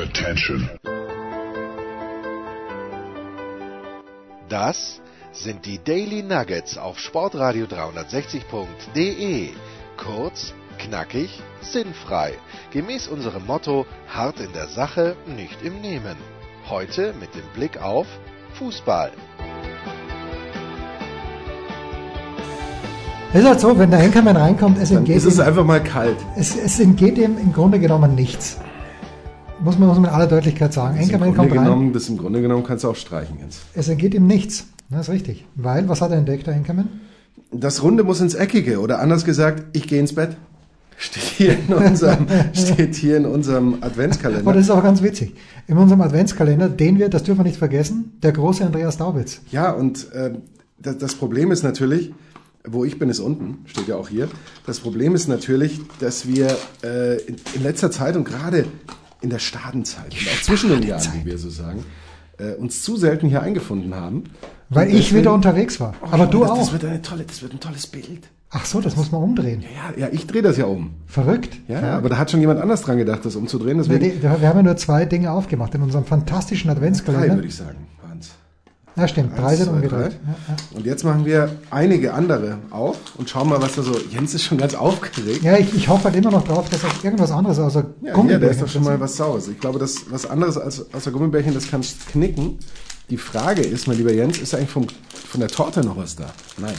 Attention. Das sind die Daily Nuggets auf Sportradio 360.de. Kurz, knackig, sinnfrei. Gemäß unserem Motto: hart in der Sache, nicht im Nehmen. Heute mit dem Blick auf Fußball. Es ist halt so, wenn der Henkermann reinkommt, es Dann entgeht, ist es ihm, einfach mal kalt. es, es entgeht ihm im Grunde genommen nichts. Muss man, muss man in aller Deutlichkeit sagen. Das Grunde, kommt rein, genommen, das im Grunde genommen kannst du auch streichen jetzt. es entgeht ihm nichts. Das ist richtig. Weil, was hat er entdeckt, der Henkermann? Das Runde muss ins Eckige oder anders gesagt, ich gehe ins Bett. Steht hier in unserem, steht hier in unserem Aber Adventskalender. das ist auch ganz witzig. In unserem Adventskalender, den wir, das dürfen wir nicht vergessen, der große Andreas Daubitz. Ja, und äh, das, das Problem ist natürlich, wo ich bin, ist unten, steht ja auch hier. Das Problem ist natürlich, dass wir äh, in, in letzter Zeit und gerade in der Stadenzeit und auch zwischen den Jahren, wie wir so sagen, äh, uns zu selten hier eingefunden haben. Weil Und ich deswegen- wieder unterwegs war. Oh, Aber du das, auch. Das wird, eine tolle, das wird ein tolles Bild. Ach so, das muss man umdrehen. Ja, ja, ich drehe das ja um. Verrückt. Ja, ja, aber da hat schon jemand anders dran gedacht, das umzudrehen. Wir, Deswegen wir haben ja nur zwei Dinge aufgemacht in unserem fantastischen drei, Adventskalender. würde ich sagen. Ja, stimmt. Drei sind umgedreht. Ja, ja. Und jetzt machen wir einige andere auf und schauen mal, was da so. Jens ist schon ganz aufgeregt. Ja, ich, ich hoffe halt immer noch drauf, dass auch irgendwas anderes außer Ja, Gummibärchen da ist doch schon mal was Saures. Ich glaube, das was anderes als außer Gummibärchen, das kannst knicken. Die Frage ist, mein lieber Jens, ist eigentlich vom, von der Torte noch was da? Nein.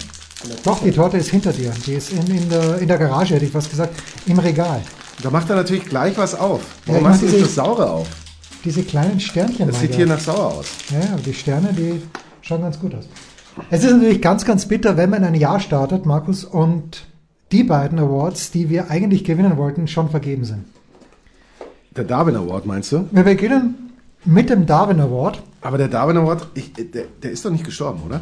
Doch, die Torte ist hinter dir. Die ist in, in, der, in der Garage, hätte ich fast gesagt, im Regal. Da macht er natürlich gleich was auf. Ja, Warum ich machst du diese- das Saure auf? Diese kleinen Sternchen. Das sieht hier nach sauer aus. Ja, ja, die Sterne, die schauen ganz gut aus. Es ist natürlich ganz, ganz bitter, wenn man ein Jahr startet, Markus, und die beiden Awards, die wir eigentlich gewinnen wollten, schon vergeben sind. Der Darwin Award, meinst du? Wir beginnen mit dem Darwin Award. Aber der Darwin Award, ich, der, der ist doch nicht gestorben, oder?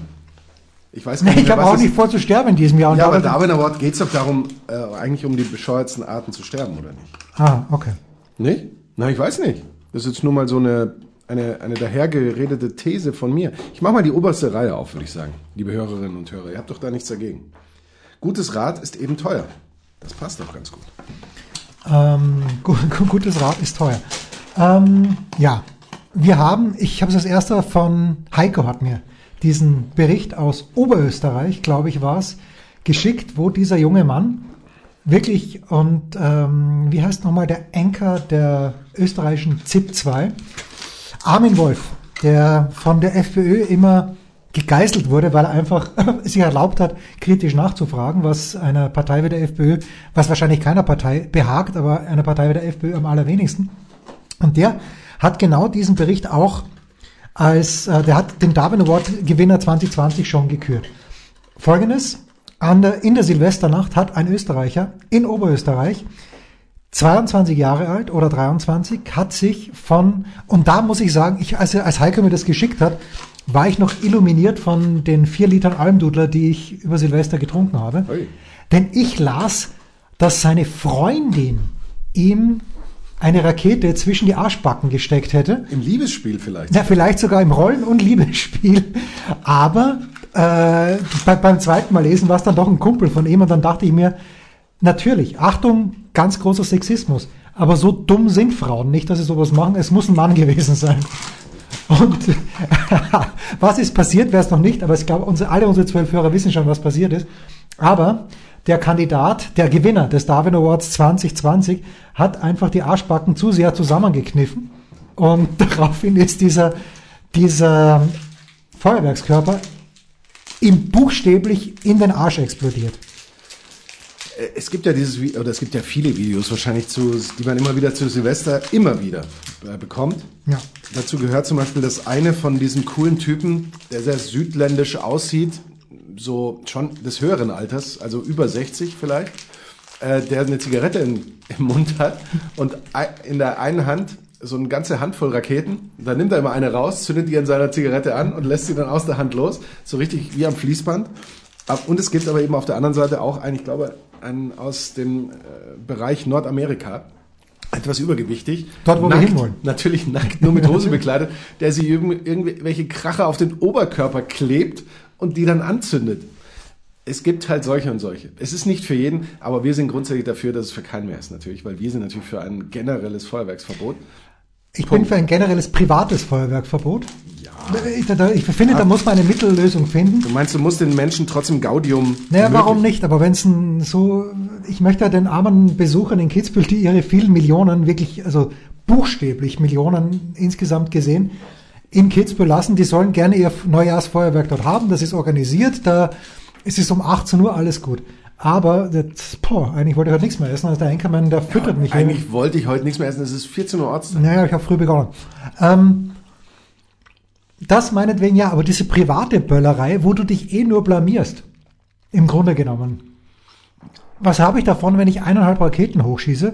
Ich weiß Nee, nicht, ich mehr, habe auch nicht vor zu sterben in diesem Jahr. Und Ja, aber Darwin- Darwin Award geht es doch darum, äh, eigentlich um die bescheuertsten Arten zu sterben, oder nicht? Ah, okay. Nicht? Na, ich weiß nicht. Das ist jetzt nur mal so eine, eine, eine dahergeredete These von mir. Ich mache mal die oberste Reihe auf, würde ich sagen. Liebe Hörerinnen und Hörer, ihr habt doch da nichts dagegen. Gutes Rad ist eben teuer. Das passt doch ganz gut. Ähm, gu gu- gutes Rad ist teuer. Ähm, ja, wir haben, ich habe es als erster von Heiko hat mir diesen Bericht aus Oberösterreich, glaube ich, war es, geschickt, wo dieser junge Mann wirklich und ähm, wie heißt nochmal der Anker der österreichischen ZIP 2, Armin Wolf, der von der FPÖ immer gegeißelt wurde, weil er einfach sich erlaubt hat, kritisch nachzufragen, was einer Partei wie der FPÖ, was wahrscheinlich keiner Partei behagt, aber einer Partei wie der FPÖ am allerwenigsten. Und der hat genau diesen Bericht auch als, äh, der hat den Darwin Award Gewinner 2020 schon gekürt. Folgendes, der, in der Silvesternacht hat ein Österreicher in Oberösterreich 22 Jahre alt oder 23, hat sich von, und da muss ich sagen, ich, als, als Heiko mir das geschickt hat, war ich noch illuminiert von den vier Litern Almdudler, die ich über Silvester getrunken habe. Ui. Denn ich las, dass seine Freundin ihm eine Rakete zwischen die Arschbacken gesteckt hätte. Im Liebesspiel vielleicht. Ja, vielleicht sogar im Rollen- und Liebesspiel. Aber äh, bei, beim zweiten Mal lesen war es dann doch ein Kumpel von ihm und dann dachte ich mir, natürlich, Achtung, ganz großer Sexismus. Aber so dumm sind Frauen nicht, dass sie sowas machen. Es muss ein Mann gewesen sein. Und was ist passiert, wäre es noch nicht, aber ich glaube, unsere, alle unsere zwölf Hörer wissen schon, was passiert ist. Aber der Kandidat, der Gewinner des Darwin Awards 2020, hat einfach die Arschbacken zu sehr zusammengekniffen. Und daraufhin ist dieser, dieser Feuerwerkskörper ihm buchstäblich in den Arsch explodiert. Äh, Es gibt ja dieses oder es gibt ja viele Videos wahrscheinlich zu, die man immer wieder zu Silvester immer wieder äh, bekommt. Ja. Dazu gehört zum Beispiel das eine von diesen coolen Typen, der sehr südländisch aussieht, so schon des höheren Alters, also über 60 vielleicht, äh, der eine Zigarette in, im Mund hat und in der einen Hand so eine ganze Handvoll Raketen. Da nimmt er immer eine raus, zündet die an seiner Zigarette an und lässt sie dann aus der Hand los, so richtig wie am Fließband. Und es gibt aber eben auf der anderen Seite auch einen, ich glaube, einen aus dem äh, Bereich Nordamerika, etwas übergewichtig. Dort, wo wir nackt, hinwollen. Natürlich nackt, nur mit Hose bekleidet, der sich irgendw- irgendwelche Kracher auf den Oberkörper klebt und die dann anzündet. Es gibt halt solche und solche. Es ist nicht für jeden, aber wir sind grundsätzlich dafür, dass es für keinen mehr ist natürlich, weil wir sind natürlich für ein generelles Feuerwerksverbot. Ich bin für ein generelles privates Feuerwerkverbot. Ich, da, ich finde, da muss man eine Mittellösung finden. Du meinst, du musst den Menschen trotzdem Gaudium. Naja, warum nicht? Aber wenn es so, ich möchte ja den armen Besuchern in Kitzbühel, die ihre vielen Millionen, wirklich, also buchstäblich Millionen insgesamt gesehen, in Kitzbühel lassen, die sollen gerne ihr Neujahrsfeuerwerk dort haben. Das ist organisiert, da ist es um 18 Uhr alles gut. Aber das, boah, eigentlich wollte ich heute nichts mehr essen. Also der Enkermann, der füttert mich. Eigentlich irgendwie. wollte ich heute nichts mehr essen. Es ist 14 Uhr Ortszeit. Naja, ich habe früh begonnen. Ähm, das meinetwegen ja, aber diese private Böllerei, wo du dich eh nur blamierst, im Grunde genommen. Was habe ich davon, wenn ich eineinhalb Raketen hochschieße?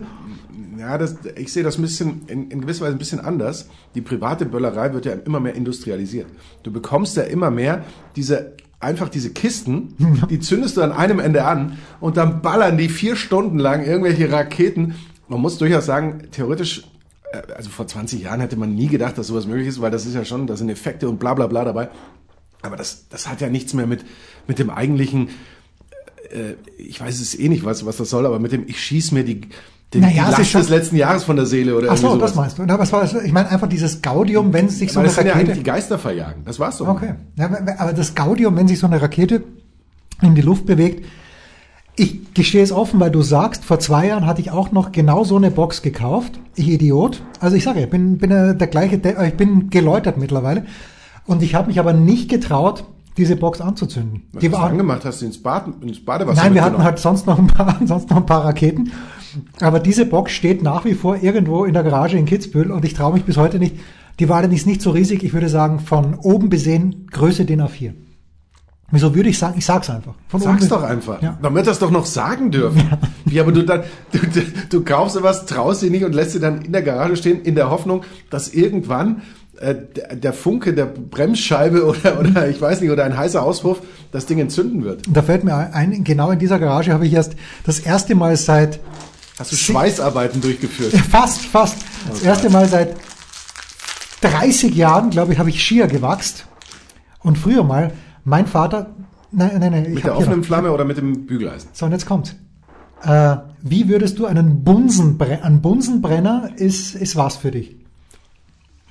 Ja, das, ich sehe das ein bisschen, in, in gewisser Weise ein bisschen anders. Die private Böllerei wird ja immer mehr industrialisiert. Du bekommst ja immer mehr diese, einfach diese Kisten, die zündest du an einem Ende an und dann ballern die vier Stunden lang irgendwelche Raketen. Man muss durchaus sagen, theoretisch, äh, also vor 20 Jahren hätte man nie gedacht, dass sowas möglich ist, weil das ist ja schon, da sind Effekte und bla bla bla dabei. Aber das, das hat ja nichts mehr mit, mit dem eigentlichen, äh, ich weiß es eh nicht, was, was das soll, aber mit dem, ich schieß mir die, den, Naja, es Last des letzten Jahres von der Seele oder Ach so, das meinst du. Na, was war das? Ich meine einfach dieses Gaudium, wenn sich so Aber eine das sind ja Rakete... die Geister verjagen. Das war's doch. Okay. Ja, aber- aber das Gaudium, wenn sich so eine Rakete in die Luft bewegt, ich gestehe es offen, weil du sagst, vor zwei Jahren hatte ich auch noch genau so eine Box gekauft. Ich Idiot. Also ich sage, ich bin, bin der gleiche, äh, ich bin geläutert mittlerweile. Und ich habe mich aber nicht getraut, diese Box anzuzünden. Was Die hast du war, angemacht? Hast du ins, Bad, ins Badewasser nein, wir hatten halt sonst noch ein paar, sonst noch ein paar Raketen. Aber diese Box steht nach wie vor irgendwo in der Garage in Kitzbühel und ich traue mich bis heute nicht. Die war allerdings nicht so riesig. Ich würde sagen, von oben besehen Größe DIN A4. Wieso würde ich sagen? Ich sag's einfach. Von Sag's doch einfach. Ja. Man wird das doch noch sagen dürfen. Wie, aber du dann, du, du, du kaufst sowas, traust sie nicht und lässt sie dann in der Garage stehen, in der Hoffnung, dass irgendwann äh, der, Funke der Bremsscheibe oder, oder ich weiß nicht, oder ein heißer Auspuff das Ding entzünden wird. Da fällt mir ein, genau in dieser Garage habe ich erst das erste Mal seit Hast du Schweißarbeiten durchgeführt? fast, fast, das erste Mal seit 30 Jahren, glaube ich, habe ich Skier gewachst. Und früher mal, mein Vater, nein, nein, nein, Mit der offenen Flamme oder mit dem Bügeleisen? So, und jetzt kommt's. Äh, wie würdest du einen Bunsenbrenner, ein Bunsenbrenner ist, ist was für dich?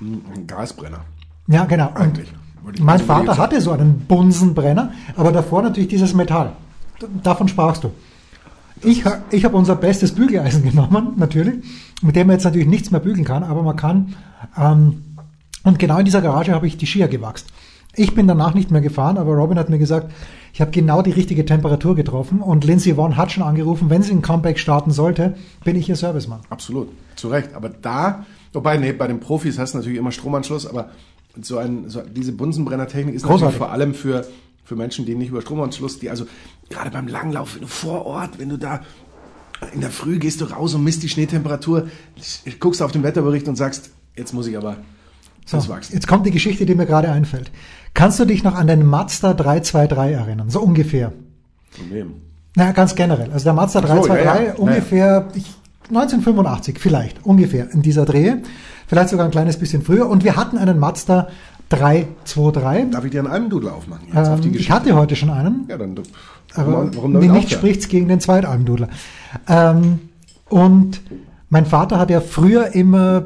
Ein Gasbrenner. Ja, genau. Eigentlich. Mein also Vater hatte so einen Bunsenbrenner, aber davor natürlich dieses Metall. Davon sprachst du. Ich, ich habe unser bestes Bügeleisen genommen, natürlich, mit dem man jetzt natürlich nichts mehr bügeln kann, aber man kann. Ähm, und genau in dieser Garage habe ich die Skier gewachst. Ich bin danach nicht mehr gefahren, aber Robin hat mir gesagt, ich habe genau die richtige Temperatur getroffen und Lindsay Vaughn hat schon angerufen, wenn sie ein Comeback starten sollte, bin ich ihr Servicemann. Absolut, zu Recht. Aber da, wobei, nee, bei den Profis hast du natürlich immer Stromanschluss, aber so ein, so, diese Bunsenbrenner-Technik ist Großartig. natürlich vor allem für, für Menschen, die nicht über Stromanschluss, die also gerade beim Langlauf, wenn du vor Ort, wenn du da in der Früh gehst du raus und misst die Schneetemperatur, guckst auf den Wetterbericht und sagst, jetzt muss ich aber So, das wachsen. jetzt kommt die Geschichte, die mir gerade einfällt. Kannst du dich noch an den Mazda 323 erinnern? So ungefähr. Problem. Na, ganz generell. Also der Mazda Ach so, 323, ja, ja. ungefähr ich, 1985 vielleicht, ungefähr in dieser Drehe. Vielleicht sogar ein kleines bisschen früher. Und wir hatten einen Mazda 323. Darf ich dir einen Almdudel aufmachen? Jetzt auf die Ähm, ich hatte heute schon einen. ja, dann, Aber warum, warum nee, nicht aufhören? spricht's gegen den Zweitalmdudler. Ähm, und mein Vater hat ja früher immer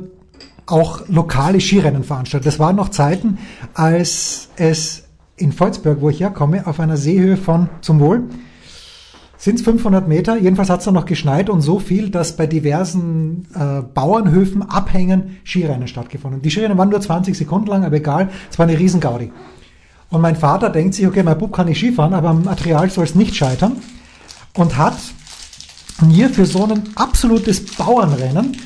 auch lokale Skirennen veranstaltet. Das waren noch Zeiten, als es in Volzberg, wo ich herkomme, auf einer Seehöhe von, zum Wohl, sind es 500 Meter. Jedenfalls hat es da noch geschneit und so viel, dass bei diversen äh, Bauernhöfen, Abhängen Skirennen stattgefunden. Die Skirennen waren nur 20 Sekunden lang, aber egal, es war eine Riesengaudi. Und mein Vater denkt sich, okay, mein Bub kann nicht Skifahren, aber am Material soll es nicht scheitern. Und hat mir für so ein absolutes Bauernrennen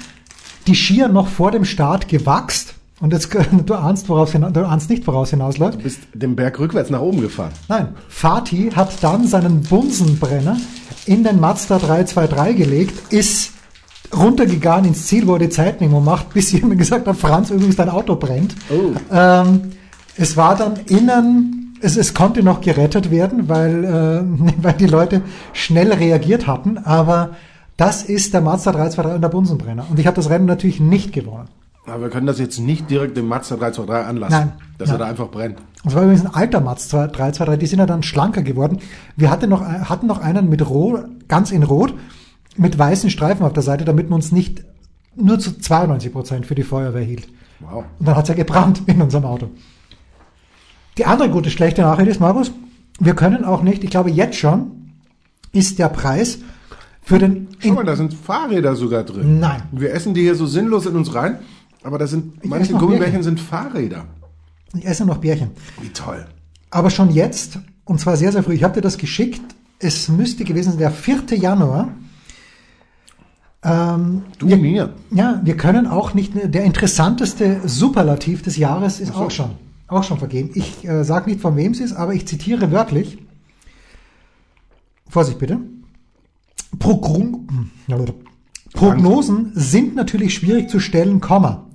die Skier noch vor dem Start gewachst. Und jetzt, du ahnst, woraus du ahnst nicht, woraus hinausläuft. Du bist den Berg rückwärts nach oben gefahren. Nein, Fatih hat dann seinen Bunsenbrenner in den Mazda 323 gelegt, ist runtergegangen ins Ziel, wo er die Zeitnehmung macht, bis jemand gesagt hat, Franz, übrigens dein Auto brennt. Oh. Ähm, es war dann innen, es, es konnte noch gerettet werden, weil, äh, weil die Leute schnell reagiert hatten, aber das ist der Mazda 323 und der Bunsenbrenner. Und ich habe das Rennen natürlich nicht gewonnen. Aber wir können das jetzt nicht direkt dem Mazda 323 anlassen, Nein. dass er Nein. da einfach brennt. Das war übrigens ein alter Mazda 323, die sind ja dann schlanker geworden. Wir hatten noch, hatten noch einen mit Rot, ganz in Rot, mit weißen Streifen auf der Seite, damit man uns nicht nur zu 92 Prozent für die Feuerwehr hielt. Wow. Und dann hat es ja gebrannt in unserem Auto. Die andere gute, schlechte Nachricht ist, Markus, wir können auch nicht, ich glaube jetzt schon, ist der Preis für den... Schau mal, da sind Fahrräder sogar drin. Nein. Wir essen die hier so sinnlos in uns rein, aber da sind, Ich manche Gummibärchen Bärchen. sind Fahrräder. Ich esse noch Bärchen. Wie toll. Aber schon jetzt, und zwar sehr, sehr früh, ich habe dir das geschickt, es müsste gewesen sein, der 4. Januar. Ähm, Du wir, mir. Ja, wir können auch nicht, der interessanteste Superlativ des Jahres ist so. auch schon, auch schon vergeben. Ich äh, sage nicht, von wem es ist, aber ich zitiere wörtlich. Vorsicht bitte. Progrum, Prognosen sind natürlich schwierig zu stellen, Komma.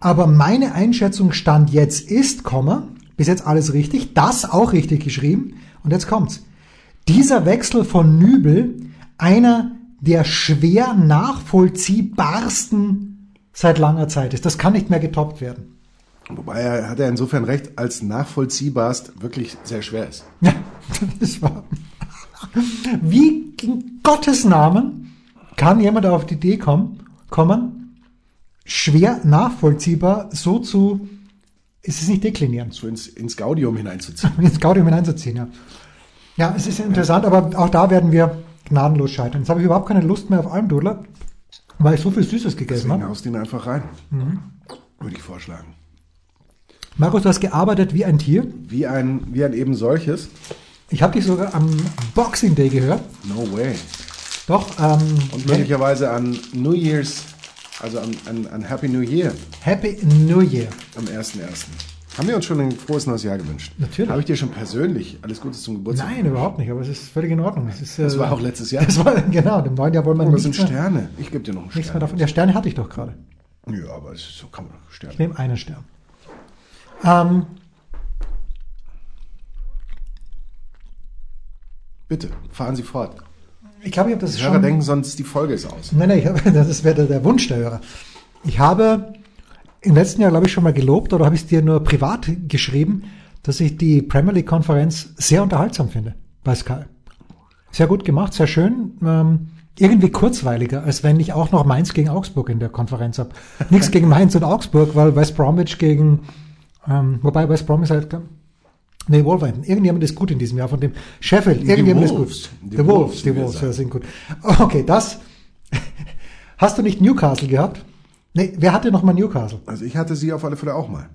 Aber meine Einschätzung stand jetzt ist, Komma, bis jetzt alles richtig, das auch richtig geschrieben. Und jetzt kommt's. Dieser Wechsel von Nübel, einer der schwer nachvollziehbarsten seit langer Zeit ist. Das kann nicht mehr getoppt werden. Wobei er hat er insofern recht, als nachvollziehbarst wirklich sehr schwer ist. Ja, das war. Wie in Gottes Namen kann jemand auf die Idee kommen, kommen, schwer nachvollziehbar so zu, ist es nicht deklinieren, So ins, ins Gaudium hineinzuziehen. ins Gaudium hineinzuziehen, ja. Ja, es ist interessant, aber auch da werden wir gnadenlos scheitern. Jetzt habe ich überhaupt keine Lust mehr auf Almdudler, weil ich so viel Süßes gegessen habe. haust ihn einfach rein. Mhm. Würde ich vorschlagen. Markus, du hast gearbeitet wie ein Tier. Wie ein, wie ein eben solches. Ich habe dich sogar am Boxing Day gehört. No way. Doch, ähm, Und möglicherweise an New Year's, also an, an, an Happy New Year Happy New Year. am 1.1. Haben wir uns schon ein frohes neues Jahr gewünscht? Natürlich. Habe ich dir schon persönlich alles Gute zum Geburtstag? Nein, überhaupt nicht, aber es ist völlig in Ordnung. Es ist, Das äh, war auch letztes Jahr. Das war, genau, im neuen Jahr wollen wir Oh, das sind mehr, Sterne. Ich gebe dir noch einen nichts mehr Stern. davon. Der Sterne hatte ich doch gerade. Ja, aber es ist so kann man doch Sterne. Ich nehme einen Stern. Ähm, Bitte, fahren Sie fort. Ich glaube, ich habe das Die Hörer schon... denken sonst, die Folge ist aus. Nein, nein, ich habe, das wäre der, der Wunsch der Hörer. Ich habe im letzten Jahr, glaube ich, schon mal gelobt oder habe ich es dir nur privat geschrieben, dass ich die Premier League Konferenz sehr unterhaltsam finde bei Sky. Sehr gut gemacht, sehr schön. Ähm, irgendwie kurzweiliger, als wenn ich auch noch Mainz gegen Augsburg in der Konferenz habe. Nichts gegen Mainz und Augsburg, weil West Bromwich gegen, ähm, wobei West Brom ist halt, nee, Wolverhampton. Irgendjemand ist gut in diesem Jahr, von dem Sheffield. Irgendjemand ist gut. Die Die Wolves, die Wolves, ja, sind gut. Okay, das. Hast du nicht Newcastle gehabt? Nee, wer hatte noch mal Newcastle? Also ich hatte sie auf alle Fälle auch mal.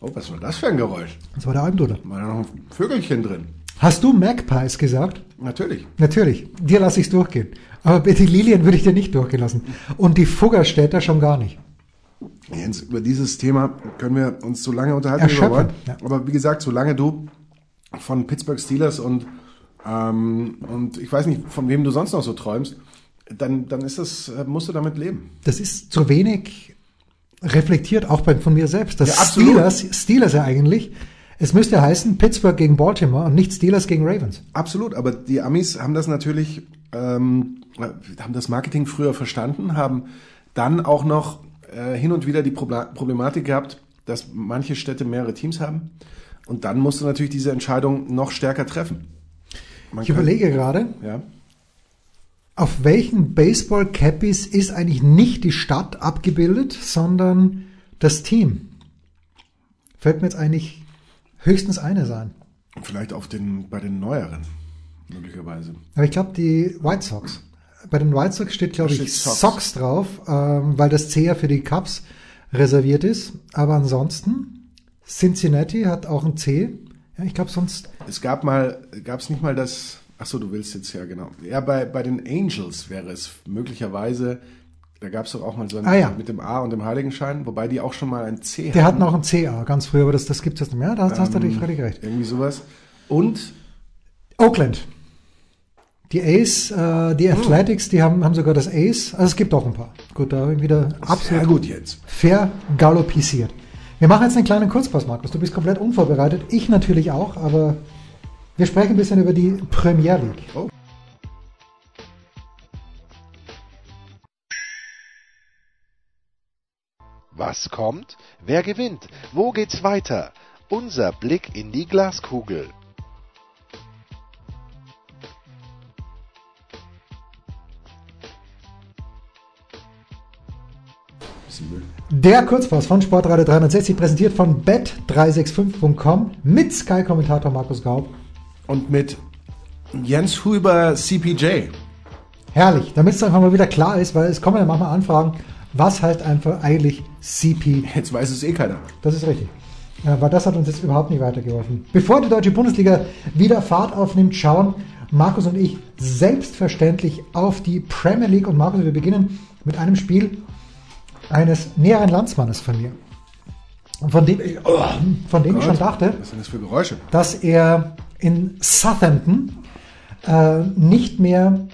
Oh, was war das für ein Geräusch? Das war der Almduder. War da noch ein Vögelchen drin? Hast du Magpies gesagt? Natürlich. Natürlich. Dir lasse ich es durchgehen. Aber bitte Lilien würde ich dir nicht durchgehen lassen. Und die Fuggerstädter schon gar nicht. Jens, über dieses Thema können wir uns so lange unterhalten, wie wir Erschöpfen, wollen. ja. Aber wie gesagt, solange du von Pittsburgh Steelers und, ähm, und ich weiß nicht, von wem du sonst noch so träumst, dann, dann ist das, äh, musst du damit leben. Das ist zu wenig reflektiert, auch bei, von mir selbst. Das Ja. Steelers, Steelers ja eigentlich. Es müsste heißen Pittsburgh gegen Baltimore und nicht Steelers gegen Ravens. Absolut, aber die Amis haben das natürlich, ähm, haben das Marketing früher verstanden, haben dann auch noch äh, hin und wieder die Problematik gehabt, dass manche Städte mehrere Teams haben. Und dann musst du natürlich diese Entscheidung noch stärker treffen. Man Ich kann- überlege gerade, Ja. auf welchen Baseball-Cappies ist eigentlich nicht die Stadt abgebildet, sondern das Team? Fällt mir jetzt eigentlich höchstens eine sein. Vielleicht auf den, bei den neueren, möglicherweise. Aber ich glaube, die White Sox. Bei den White Sox steht, glaube ich, Sox. Sox. drauf, ähm, weil das C ja für die Cubs reserviert ist. Aber ansonsten, Cincinnati hat auch ein C. Ja, ich glaube sonst, Es gab mal, gab es nicht mal das, ach so, du willst jetzt ja genau. Ja, bei, bei den Angels wäre es möglicherweise, da gab es doch auch mal so ein, Ah, ja. mit dem A und dem Heiligenschein, wobei die auch schon mal ein C der hatten auch ein CA ganz früher, aber das, das gibt's jetzt nicht mehr. Da hast, hast du natürlich völlig recht. Irgendwie sowas. Und Oakland. Die Ace, äh, die Athletics, die haben, haben sogar das Ace. Also es gibt auch ein paar. Gut, da habe ich wieder sehr absolut gut jetzt. vergaloppisiert. Wir machen jetzt einen kleinen Kurzpass, Markus. Du bist komplett unvorbereitet. Ich natürlich auch, aber wir sprechen ein bisschen über die Premier League. Oh. Was kommt? Wer gewinnt? Wo geht's weiter? Unser Blick in die Glaskugel. Der Kurzpass von Sportradio 360, präsentiert von bet365.com mit Sky-Kommentator Markus Gaub. Und mit Jens Huber CPJ. Herrlich, damit es einfach mal wieder klar ist, weil es kommen ja manchmal Anfragen, was halt einfach eigentlich CP. Jetzt weiß es eh keiner. Das ist richtig. Ja, weil das hat uns jetzt überhaupt nicht weitergeholfen. Bevor die deutsche Bundesliga wieder Fahrt aufnimmt, schauen Markus und ich selbstverständlich auf die Premier League. Und Markus, wir beginnen mit einem Spiel eines näheren Landsmannes von mir. Von dem, ich, oh, von dem ich schon dachte, Was sind das für Geräusche? dass er in Southampton äh, nicht mehr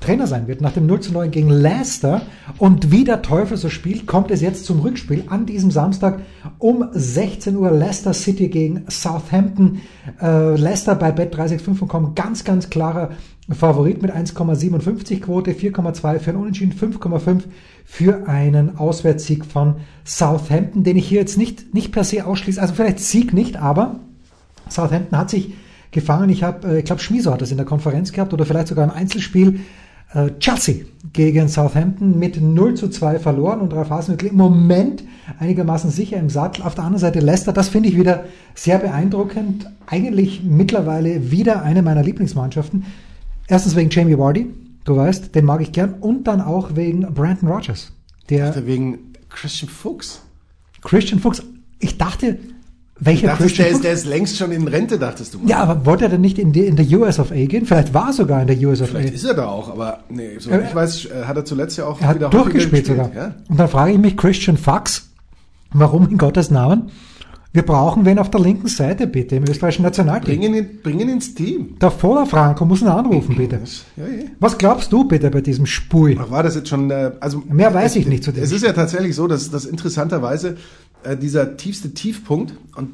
Trainer sein wird. Nach dem 0 zu 9 gegen Leicester und wie der Teufel so spielt, kommt es jetzt zum Rückspiel an diesem Samstag um 16 Uhr Leicester City gegen Southampton. Äh, Leicester bei Bet365.com ganz, ganz klarer Favorit mit 1,57 Quote, 4,2 für einen Unentschieden, 5,5 für einen Auswärtssieg von Southampton, den ich hier jetzt nicht, nicht per se ausschließe. Also vielleicht Sieg nicht, aber Southampton hat sich gefangen. Ich habe, äh, ich glaube, Schmiso hat das in der Konferenz gehabt oder vielleicht sogar im Einzelspiel. Äh, Chelsea gegen Southampton mit 0 zu 2 verloren und Ralf Hasenhüttl im Moment einigermaßen sicher im Sattel. Auf der anderen Seite Leicester, das finde ich wieder sehr beeindruckend. Eigentlich mittlerweile wieder eine meiner Lieblingsmannschaften. Erstens wegen Jamie Vardy, du weißt, den mag ich gern. Und dann auch wegen Brandon Rogers. Der Wegen Christian Fuchs. Christian Fuchs. Ich dachte, welcher Dachtest, Christian der, Fuchs? ist, der ist längst schon in Rente, dachtest du mal. Ja, aber wollte er denn nicht in, die, in der US of A gehen? Vielleicht war er sogar in der US of Vielleicht A. ist er da auch, aber nee, so Äh, ich weiß, äh, hat er zuletzt ja auch Er hat wieder durchgespielt sogar. Ja? Und dann frage ich mich, Christian Fax, warum in Gottes Namen? Wir brauchen wen auf der linken Seite, bitte, im österreichischen Nationalteam. Bringen ihn, bringen ins Team. Der Voller Franco muss ihn anrufen, bitte. Ja, ja. Was glaubst du bitte bei diesem Spui? Ach, war das jetzt schon, äh, also. Mehr weiß es, ich nicht zu dem Es ist ja tatsächlich so, dass, dass interessanterweise äh, dieser tiefste Tiefpunkt, und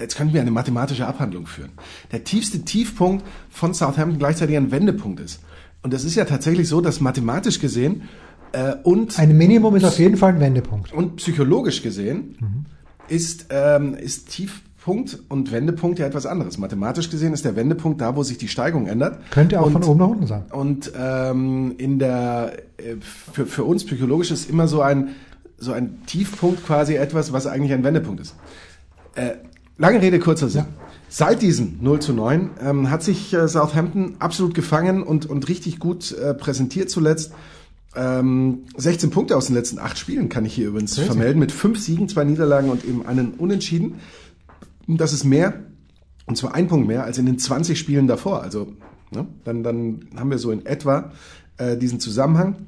jetzt könnten wir eine mathematische Abhandlung führen, der tiefste Tiefpunkt von Southampton gleichzeitig ein Wendepunkt ist. Und das ist ja tatsächlich so, dass mathematisch gesehen äh, und, Ein Minimum ist auf jeden Fall ein Wendepunkt. und psychologisch gesehen Mhm. Ist, ähm, ist Tiefpunkt und Wendepunkt ja etwas anderes. Mathematisch gesehen ist der Wendepunkt da, wo sich die Steigung ändert. Könnte auch und, von oben nach unten sein. Und ähm, in der äh, für, für uns psychologisch ist immer so ein so ein Tiefpunkt quasi etwas, was eigentlich ein Wendepunkt ist. Äh, lange Rede, kurzer Sinn. Seit diesem 0 zu 9 ähm, hat sich äh, Southampton absolut gefangen und, und richtig gut äh, präsentiert zuletzt. Ähm, 16 Punkte aus den letzten acht Spielen kann ich hier übrigens Crazy. vermelden, mit fünf Siegen, zwei Niederlagen und eben einen Unentschieden. Das ist mehr, und zwar ein Punkt mehr als in den 20 Spielen davor. Also ne, dann, dann haben wir so in etwa äh, diesen Zusammenhang.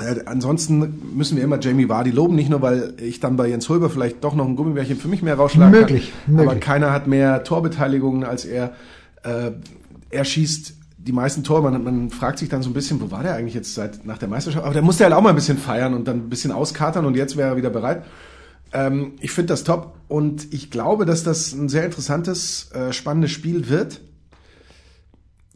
Äh, ansonsten müssen wir immer Jamie Vardy loben, nicht nur, weil ich dann bei Jens Hulber vielleicht doch noch ein Gummibärchen für mich mehr rausschlagen Möglich, kann. Aber möglich. keiner hat mehr Torbeteiligungen als er. Äh, er schießt die meisten Tore. Man, man fragt sich dann so ein bisschen, wo war der eigentlich jetzt seit nach der Meisterschaft? Aber der musste halt auch mal ein bisschen feiern und dann ein bisschen auskatern und jetzt wäre er wieder bereit. Ähm, ich finde das top und ich glaube, dass das ein sehr interessantes, äh, spannendes Spiel wird.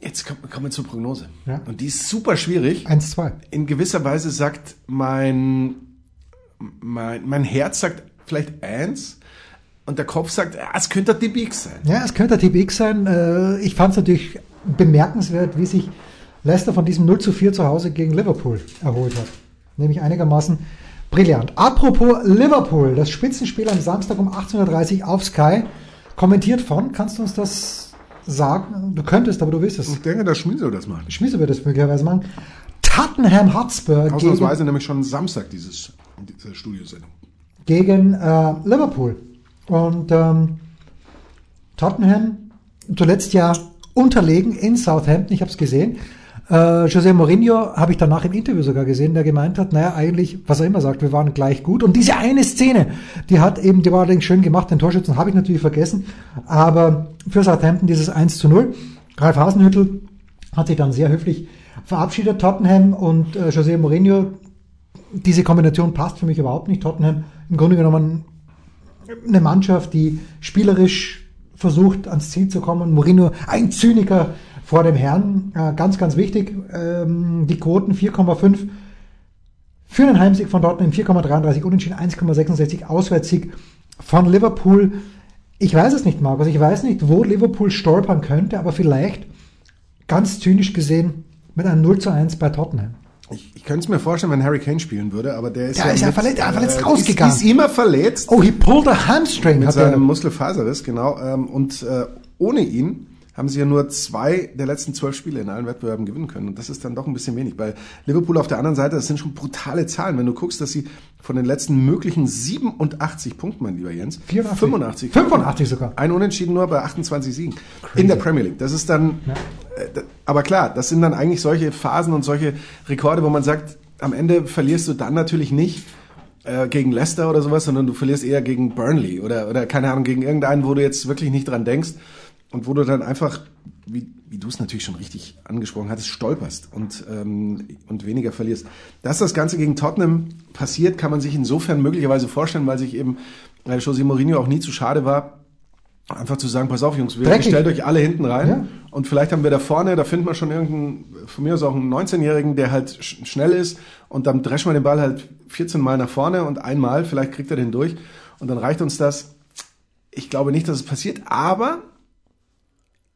Jetzt kommen kommen wir zur Prognose. Ja. Und die ist super schwierig. 1-2. In gewisser Weise sagt mein, mein, mein Herz sagt vielleicht eins und der Kopf sagt, es könnte die Big sein. Ja, es könnte der Tipp X sein. Äh, Ich fand es natürlich bemerkenswert, wie sich Leicester von diesem 0 zu 4 zu Hause gegen Liverpool erholt hat. Nämlich einigermaßen brillant. Apropos Liverpool, das Spitzenspiel am Samstag um 18.30 Uhr auf Sky, kommentiert von, kannst du uns das sagen? Du könntest, aber du willst es. Ich denke, dass Schmiesel das macht. Schmiese wird das möglicherweise machen. Tottenham Hotspur gegen, Ausnahmsweise nämlich schon Samstag dieses, diese Studiosendung. gegen äh, Liverpool. Und ähm, Tottenham zuletzt ja unterlegen in Southampton, ich habe es gesehen. Äh, José Mourinho habe ich danach im Interview sogar gesehen, der gemeint hat, naja, eigentlich, was er immer sagt, wir waren gleich gut. Und diese eine Szene, die hat eben, die war allerdings schön gemacht, den Torschützen habe ich natürlich vergessen, aber für Southampton dieses 1 zu 0. Ralf Hasenhüttl hat sich dann sehr höflich verabschiedet, Tottenham und äh, José Mourinho. Diese Kombination passt für mich überhaupt nicht. Tottenham im Grunde genommen eine Mannschaft, die spielerisch versucht, ans Ziel zu kommen. Mourinho, ein Zyniker vor dem Herrn. Äh, ganz, ganz wichtig. Ähm, die Quoten 4,5 für einen Heimsieg von Dortmund, 4,33 Unentschieden, 1,66 Auswärtssieg von Liverpool. Ich weiß es nicht, Markus. Ich weiß nicht, wo Liverpool stolpern könnte, aber vielleicht ganz zynisch gesehen mit einem 0 zu 1 bei Tottenham. Ich, ich könnte es mir vorstellen, wenn Harry Kane spielen würde, aber der ist Ja, ist ja mit, verletzt- ja, verletzt äh, rausgegangen. Ist, ist immer verletzt. Oh, he pulled a hamstring. mit Hat er. seinem Muskelfaserriss, genau. Ähm, und äh, ohne ihn haben sie ja nur zwei der letzten zwölf Spiele in allen Wettbewerben gewinnen können. Und das ist dann doch ein bisschen wenig. Bei Liverpool auf der anderen Seite, das sind schon brutale Zahlen. Wenn du guckst, dass sie von den letzten möglichen 87 Punkten, mein lieber Jens, 84. 85. 85 sogar. Ein Unentschieden nur bei 28 Siegen. In der Premier League. Das ist dann, äh, d- aber klar, das sind dann eigentlich solche Phasen und solche Rekorde, wo man sagt, am Ende verlierst du dann natürlich nicht äh, gegen Leicester oder sowas, sondern du verlierst eher gegen Burnley oder, oder keine Ahnung, gegen irgendeinen, wo du jetzt wirklich nicht dran denkst und wo du dann einfach, wie, wie du es natürlich schon richtig angesprochen hattest, stolperst und, ähm, und weniger verlierst. Dass das Ganze gegen Tottenham passiert, kann man sich insofern möglicherweise vorstellen, weil sich eben äh, José Mourinho auch nie zu schade war, einfach zu sagen, pass auf Jungs, wir Dreckig. stellt euch alle hinten rein Ja. und vielleicht haben wir da vorne, da finden wir schon irgendeinen, von mir aus auch einen 19-Jährigen, der halt sch schnell ist und dann dreschen wir den Ball halt 14 Mal nach vorne und einmal, vielleicht kriegt er den durch und dann reicht uns das. Ich glaube nicht, dass es passiert, aber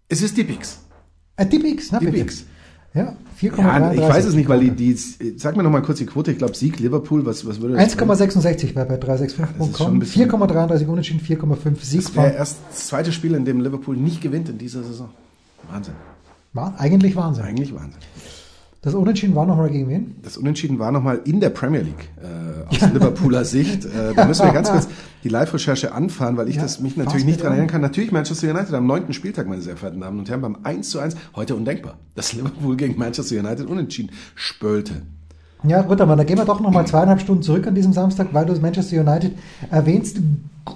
es ist die Pix. Äh, die Bigs, na Die bitte. Bigs. Ja, 4,33. Ja, ich weiß es nicht, weil die, die sag mir noch mal kurz die Quote, ich glaube Sieg Liverpool, was, was würde das sein? 1,66 bei, bei das ist schon 365.com. ein bisschen- 4,33 Unentschieden, 4,5 Sieg Das wäre erst das zweite Spiel, in dem Liverpool nicht gewinnt in dieser Saison. Wahnsinn. War eigentlich Wahnsinn. Eigentlich Wahnsinn. Das Unentschieden war nochmal gegen wen? Das Unentschieden war nochmal in der Premier League äh, aus Liverpooler Sicht. Äh, da müssen wir ganz kurz die Live-Recherche anfahren, weil ich Ja, das mich natürlich nicht bitte dran an. erinnern kann. Natürlich Manchester United am neunten Spieltag, meine sehr verehrten Damen und Herren, beim 1 zu 1, heute undenkbar, dass Liverpool gegen Manchester United unentschieden spölte. Ja, gut, aber da gehen wir doch nochmal zweieinhalb Stunden zurück an diesem Samstag, weil du das Manchester United erwähnst.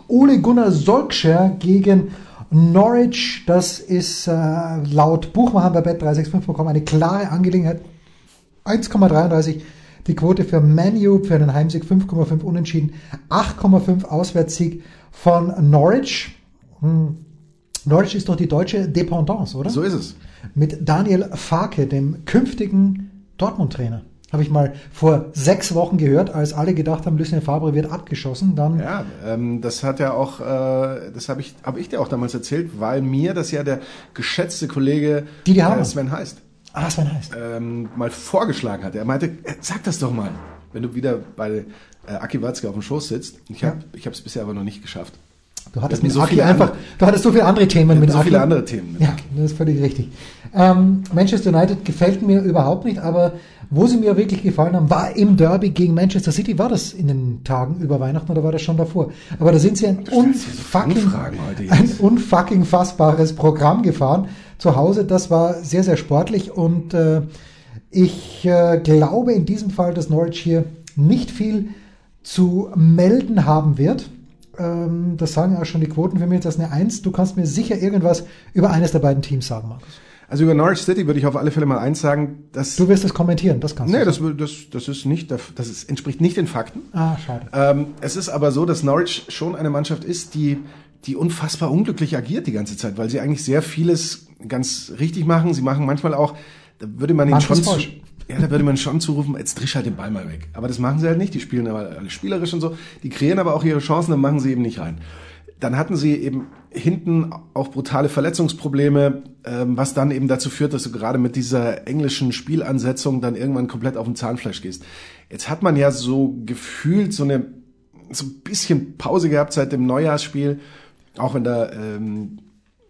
Ole Gunnar Solskjaer gegen Norwich. Das ist äh, laut Buchmacher bei bet365.com eine klare Angelegenheit. 1,33 die Quote für Manu für einen Heimsieg, 5,5 Unentschieden, 8,5 Auswärtssieg von Norwich. Hm. Norwich ist doch die deutsche Dependance, oder? So ist es. mit Daniel Farke, dem künftigen Dortmund-Trainer. Habe ich mal vor sechs Wochen gehört, als alle gedacht haben, Lucien Favre wird abgeschossen. Dann Ja, ähm, das hat ja auch, äh, das habe ich, hab ich dir auch damals erzählt, weil mir das ja der geschätzte Kollege Didi äh, Sven heißt. Ah, Sven heißt. ähm, mal vorgeschlagen hat. Er meinte, äh, sag das doch mal, wenn du wieder bei äh, Aki Watzke auf dem Schoß sitzt. Ich habe es bisher aber noch nicht geschafft. Du hattest mit so Aki einfach, andere- du hattest so viele andere Themen mit so Aki. viele andere Themen. Mit Ja, Aki. das ist völlig richtig. Ähm, Manchester United gefällt mir überhaupt nicht, aber wo sie mir wirklich gefallen haben, war im Derby gegen Manchester City. War das in den Tagen über Weihnachten oder war das schon davor? Aber da sind sie ein so unfucking, jetzt. ein unfucking fassbares Programm gefahren zu Hause. Das war sehr, sehr sportlich und äh, ich äh, glaube in diesem Fall, dass Norwich hier nicht viel zu melden haben wird. Ähm, das sagen auch schon die Quoten für mich. Das ist eine Eins. Du kannst mir sicher irgendwas über eines der beiden Teams sagen, Markus. Also über Norwich City würde ich auf alle Fälle mal eins sagen, dass Du wirst es kommentieren, das kannst nee, du. das, will- das, das ist nicht, das ist, entspricht nicht den Fakten. Ah, schade. Ähm, es ist aber so, dass Norwich schon eine Mannschaft ist, die, die unfassbar unglücklich agiert die ganze Zeit, weil sie eigentlich sehr vieles ganz richtig machen. Sie machen manchmal auch, da würde man ihnen schon zu, ja, da würde man schon zurufen, jetzt drisch halt den Ball mal weg. Aber das machen sie halt nicht. Die spielen aber alle spielerisch und so. Die kreieren aber auch ihre Chancen, dann machen sie eben nicht rein. Dann hatten sie eben hinten auch brutale Verletzungsprobleme, ähm, was dann eben dazu führt, dass du gerade mit dieser englischen Spielansetzung dann irgendwann komplett auf den Zahnfleisch gehst. Jetzt hat man ja so gefühlt so eine so ein bisschen Pause gehabt seit dem Neujahrsspiel, auch wenn da ähm,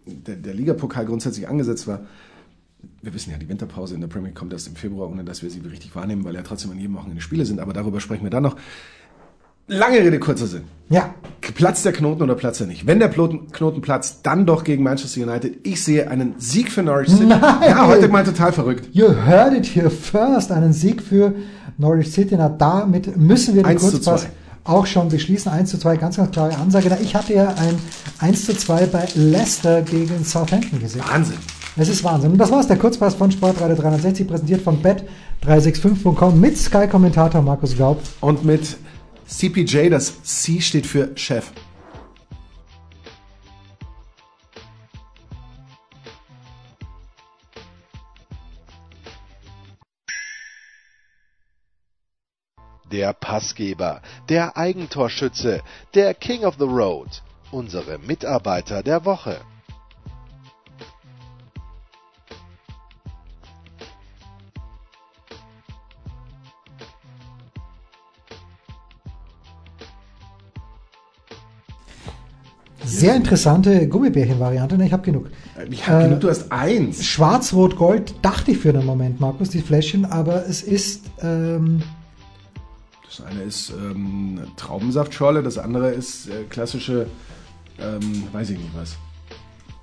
der, der Ligapokal grundsätzlich angesetzt war. Wir wissen ja, die Winterpause in der Premier League kommt erst im Februar, ohne dass wir sie richtig wahrnehmen, weil ja trotzdem an jedem Wochenende Spiele sind. Aber darüber sprechen wir dann noch. Lange Rede, kurzer Sinn. Ja, Platzt der Knoten oder platzt er nicht? Wenn der Knoten platzt, dann doch gegen Manchester United. Ich sehe einen Sieg für Norwich City. Nein! Ja, heute mal total verrückt. you heard it here first. Einen Sieg für Norwich City. Na, damit müssen wir den 1 zu Kurzpass 2. auch schon beschließen. 1 zu 2, ganz, ganz klare Ansage. Ich hatte ja ein 1 zu 2 bei Leicester gegen Southampton gesehen. Wahnsinn. Es ist Wahnsinn. Und das war's, der Kurzpass von Sportradio 360, präsentiert von bet365.com mit Sky-Kommentator Markus Gaub. Und mit CPJ, das C steht für Chef. der Passgeber, der Eigentorschütze, der King of the Road, unsere Mitarbeiter der Woche. Sehr interessante Gummibärchen-Variante. Ne, ich habe genug. Ich habe äh, genug, du hast eins. Schwarz-Rot-Gold dachte ich für einen Moment, Markus, die Fläschchen, aber es ist ähm, das eine ist ähm, Traubensaftschorle, das andere ist äh, klassische, ähm, weiß ich nicht was.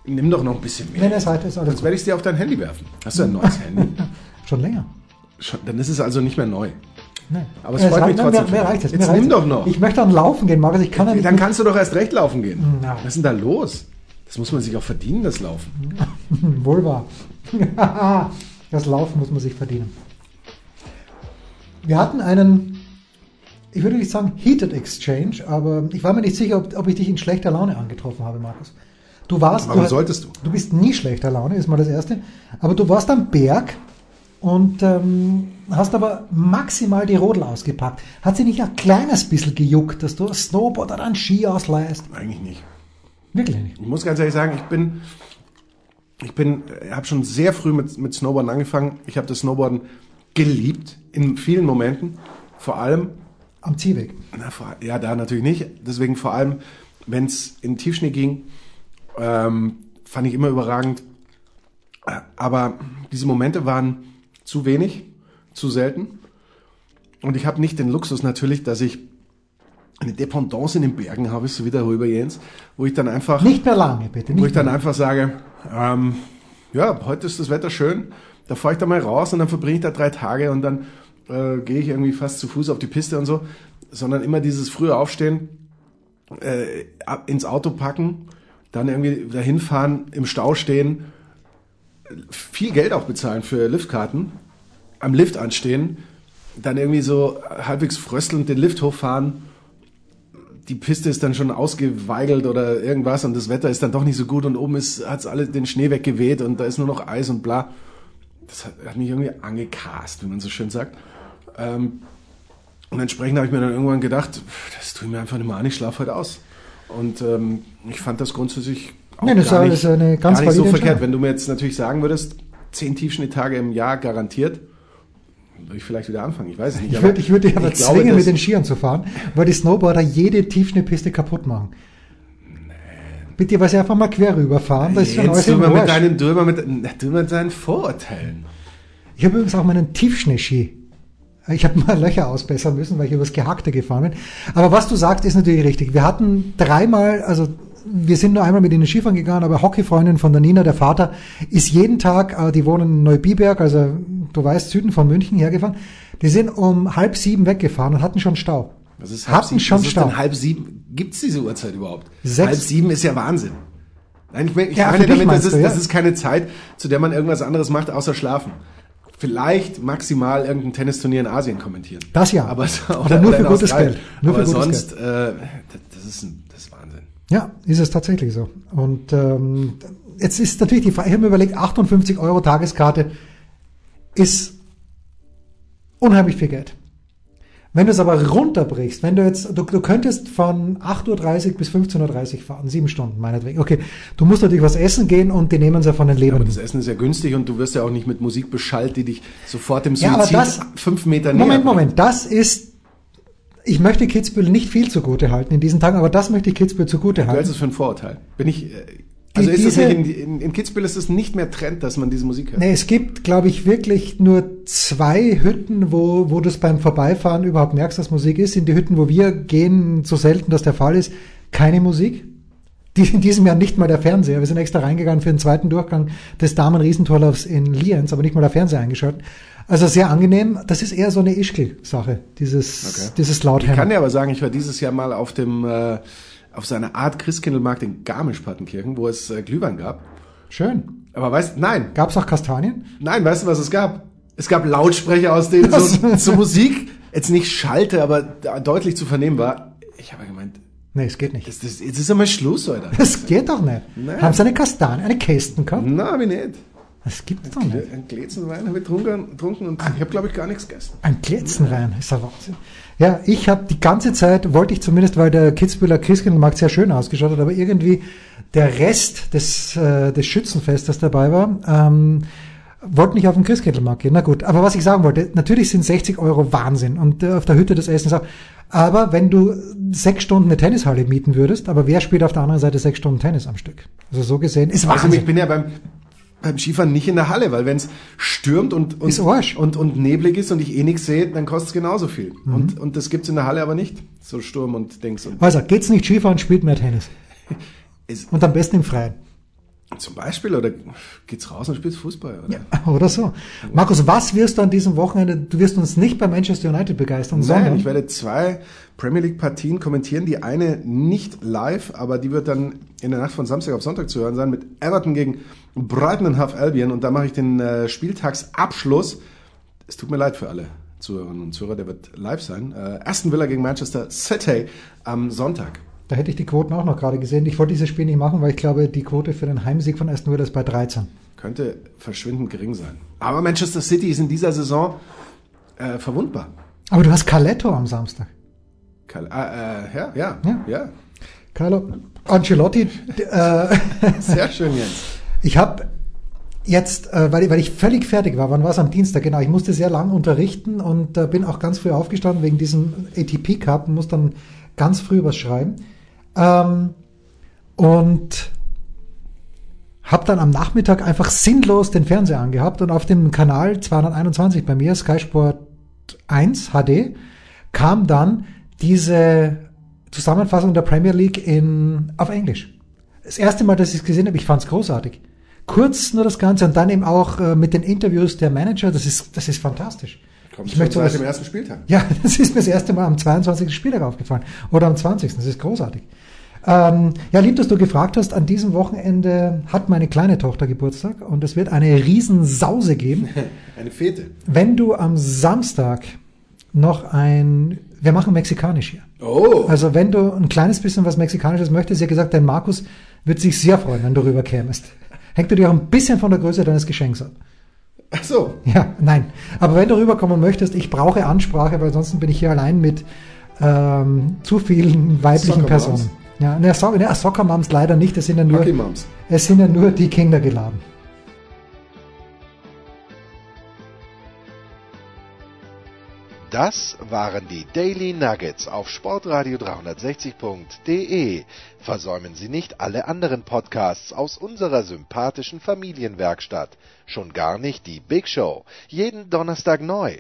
Nimm doch noch ein bisschen mehr. Nein, das heute ist alles Sonst werde ich es dir auf dein Handy werfen. Hast du ein neues Handy? schon länger. Schon, dann ist es also nicht mehr neu. Nein. Aber es Ja, freut mich trotzdem Mir, mir reicht es. dich. mir Jetzt reicht nimm es. doch noch. Ich möchte dann laufen gehen, Markus. Ich kann ja nicht. Dann kannst du doch erst recht laufen gehen. Na. Was ist denn da los? Das muss man sich auch verdienen, das Laufen. Wohl wahr. das Laufen muss man sich verdienen. Wir hatten einen, ich würde nicht sagen Heated Exchange, aber ich war mir nicht sicher, ob, ob ich dich in schlechter Laune angetroffen habe, Markus. Du warst. Warum du, solltest du? Du bist nie schlechter Laune, ist mal das Erste. Aber du warst am Berg und ähm, hast aber maximal die Rodel ausgepackt. Hat sie nicht ein kleines bisschen gejuckt, dass du Snowboard oder einen Ski ausleihst? Eigentlich nicht. Wirklich nicht. Ich muss ganz ehrlich sagen, ich bin, ich bin, habe schon sehr früh mit, mit Snowboarden angefangen. Ich habe das Snowboarden geliebt in vielen Momenten. Vor allem, Am Ziehweg. na, ja, da natürlich nicht. Deswegen vor allem, wenn es in Tiefschnee ging, ähm, fand ich immer überragend. Aber diese Momente waren zu wenig, zu selten. Und ich habe nicht den Luxus natürlich, dass ich eine Dependance in den Bergen habe, so wie der Röber Jens, wo ich dann einfach Nicht mehr lange, bitte. wo Nicht ich dann mehr. einfach sage, ähm, ja, heute ist das Wetter schön, da fahre ich da mal raus und dann verbringe ich da drei Tage und dann äh, gehe ich irgendwie fast zu Fuß auf die Piste und so, sondern immer dieses frühe Aufstehen, äh, ins Auto packen, dann irgendwie dahin fahren, im Stau stehen, viel Geld auch bezahlen für Liftkarten, am Lift anstehen, dann irgendwie so halbwegs fröstelnd den Lift hochfahren, die Piste ist dann schon ausgeweigelt oder irgendwas und das Wetter ist dann doch nicht so gut und oben ist hat's alles den Schnee weggeweht und da ist nur noch Eis und bla. Das hat, hat mich irgendwie angecast, wie man so schön sagt. Ähm, und entsprechend habe ich mir dann irgendwann gedacht, das tue ich mir einfach nicht mehr an, ich schlafe heute aus. Und ähm, ich fand das grundsätzlich auch Nee, das gar, nicht, eine ganz gar nicht so verkehrt. Wenn du mir jetzt natürlich sagen würdest, zehn Tiefschneetage im Jahr garantiert, würde ich vielleicht wieder anfangen. Ich weiß es nicht. Ich würde würd dich aber glaube, zwingen, dass- mit den Skiern zu fahren, weil die Snowboarder jede Tiefschneepiste kaputt machen. Bitte, weil sie einfach mal quer rüberfahren. Das ist schon alles Jetzt mit deinen, tu mal mit, mal mit deinen Vorurteilen. Ich habe übrigens auch meinen Tiefschneeski. Ich habe mal Löcher ausbessern müssen, weil ich übers Gehackte gefahren bin. Aber was du sagst, ist natürlich richtig. Wir hatten dreimal, also wir sind nur einmal mit ihnen Skifahren gegangen, aber Hockeyfreundin von der Nina, der Vater, ist jeden Tag, äh, die wohnen in Neubiberg, also du weißt, Süden von München hergefahren. Die sind um halb sieben weggefahren und hatten schon Stau. Was ist hatten schon was ist Stau. denn halb sieben? Gibt's diese Uhrzeit überhaupt? Sechs- Halb sieben ist ja Wahnsinn. Nein, ich, mein, ich Ja, meine damit, das du, ist, ja? das ist keine Zeit, zu der man irgendwas anderes macht, außer schlafen. Vielleicht maximal irgendein Tennisturnier in Asien kommentieren. Das ja. Aber so, Oder nur für gutes. Geld. Nur für Aber gutes sonst, äh, das, das, ist ein, das ist Wahnsinn. Ja, ist es tatsächlich so. Und ähm, jetzt ist natürlich die Frage, ich habe mir überlegt, 58 Euro Tageskarte ist unheimlich viel Geld. Wenn du es aber runterbrichst, wenn du jetzt, du, du könntest von 8.30 Uhr bis 15.30 Uhr fahren, sieben Stunden meinetwegen. Okay, du musst natürlich was essen gehen und die nehmen sie von den Aber Lebenden. das Essen ist ja günstig und du wirst ja auch nicht mit Musik beschallt, die dich sofort im Ja, aber Suizid das- fünf Meter näher Moment. Moment, das ist, ich möchte Kitzbühel nicht viel zugute halten in diesen Tagen, aber das möchte ich Kitzbühel zugute Du hältst halten. es für ein Vorurteil. Bin ich, äh, also ist das diese- nicht in, in, in Kitzbühel ist es nicht mehr Trend, dass man diese Musik hört. Nee, es gibt, glaube ich, wirklich nur zwei Hütten, wo, wo du es beim Vorbeifahren überhaupt merkst, dass Musik ist. In die Hütten, wo wir gehen, so selten das der Fall ist, keine Musik. Die, in diesem Jahr nicht mal der Fernseher. Wir sind extra reingegangen für den zweiten Durchgang des Damen-Riesentorlaufs in Lienz, aber nicht mal der Fernseher eingeschaltet. Also sehr angenehm. Das ist eher so eine Ischgl-Sache, dieses, Okay. dieses Ich kann dir aber sagen, ich war dieses Jahr mal auf dem äh, auf seiner Art Christkindlmarkt in Garmisch-Partenkirchen, wo es äh, Glühwein gab. Schön. Aber weißt, nein, Gab's auch Kastanien? nein, weißt du, was es gab? Es gab Lautsprecher, aus denen so, so Musik jetzt nicht schallte, aber deutlich zu vernehmen war. Ich habe gemeint, Nee, es geht nicht. das, das, jetzt ist einmal Schluss, Alter. Das geht doch nicht. Nein. Haben sie eine Kastanie, eine Kästen gehabt? Na, wie nicht. Das gibt's doch nicht. Ein Glätzenwein habe ich getrunken, und ich habe, glaube ich, gar nichts gegessen. Ein Kletzenwein, ist ja Wahnsinn. Ja, ich habe die ganze Zeit, wollte ich zumindest, weil der Kitzbüheler Christkindlmarkt sehr schön ausgeschaut hat, aber irgendwie der Rest des, äh, des Schützenfestes dabei war, ähm, Wollten nicht auf den Christkindlmarkt gehen. Na gut, aber was ich sagen wollte, natürlich sind 60 Euro Wahnsinn und äh, auf der Hütte des Essens auch. Aber wenn du sechs Stunden eine Tennishalle mieten würdest, aber wer spielt auf der anderen Seite sechs Stunden Tennis am Stück? Also so gesehen ist Also Wahnsinn. ich bin ja beim, beim Skifahren nicht in der Halle, weil wenn es stürmt und, und, Ist Arsch. und, und neblig ist und ich eh nichts sehe, dann kostet es genauso viel. Mhm. Und, und das gibt's in der Halle aber nicht. So Sturm und Dings. Und Also, geht's nicht Skifahren, spielt mehr Tennis. Und am besten im Freien. zum Beispiel, oder geht's raus und spielst Fußball, oder? Oder so. Markus, was wirst du an diesem Wochenende, du wirst uns nicht bei Manchester United begeistern, Nein, sondern ich werde zwei Premier League Partien kommentieren. Die eine nicht live, aber die wird dann in der Nacht von Samstag auf Sonntag zu hören sein mit Everton gegen Brighton and Hove Albion. Und da mache ich den äh, Spieltagsabschluss. Es tut mir leid für alle Zuhörerinnen und Zuhörer, der wird live sein. Äh, Aston Villa gegen Manchester City am Sonntag. da hätte ich die Quoten auch noch gerade gesehen. Ich wollte dieses Spiel nicht machen, weil ich glaube, die Quote für den Heimsieg von Aston Villa ist bei 13. Könnte verschwindend gering sein. Aber Manchester City ist in dieser Saison äh, verwundbar. Aber du hast Caletto am Samstag. Kal- Äh, äh, ja, ja, Ja. ja. Carlo Ancelotti, äh, Sehr schön, Jens. Ich habe jetzt, äh, weil, weil ich völlig fertig war, wann war es am Dienstag? Genau, ich musste sehr lang unterrichten und äh, bin auch ganz früh aufgestanden wegen diesem ATP Cup und muss dann ganz früh was schreiben. Ähm, und habe dann am Nachmittag einfach sinnlos den Fernseher angehabt und auf dem Kanal 221 bei mir, Sky Sport 1 HD, kam dann diese Zusammenfassung der Premier League in, auf Englisch. Das erste Mal, dass ich es gesehen habe, ich fand es großartig. Kurz nur das Ganze und dann eben auch äh, mit den Interviews der Manager, das ist, das ist fantastisch. Kommt ich möchte seit sowas, dem ersten Spieltag. ja, das ist mir das erste Mal am 22. Spieltag aufgefallen. Oder am 20. Das ist großartig. Ähm, ja, lieb, dass du gefragt hast. An diesem Wochenende hat meine kleine Tochter Geburtstag und es wird eine Riesensause geben. Eine Fete. Wenn du am Samstag noch ein, wir machen mexikanisch hier. Oh. Also wenn du ein kleines bisschen was Mexikanisches möchtest, ja gesagt, dein Markus wird sich sehr freuen, wenn du rüber kämest. Hängt du dir auch ein bisschen von der Größe deines Geschenks ab. Ach so. Ja, nein. Aber wenn du rüberkommen möchtest, ich brauche Ansprache, weil ansonsten bin ich hier allein mit ähm, zu vielen weiblichen Personen. Ja, ne, so ne, Soccer Moms leider nicht, es sind ja nur, es sind ja nur die Kinder geladen. Das waren die Daily Nuggets auf Sportradio 360.de. Versäumen Sie nicht alle anderen Podcasts aus unserer sympathischen Familienwerkstatt. Schon gar nicht die Big Show. Jeden Donnerstag neu.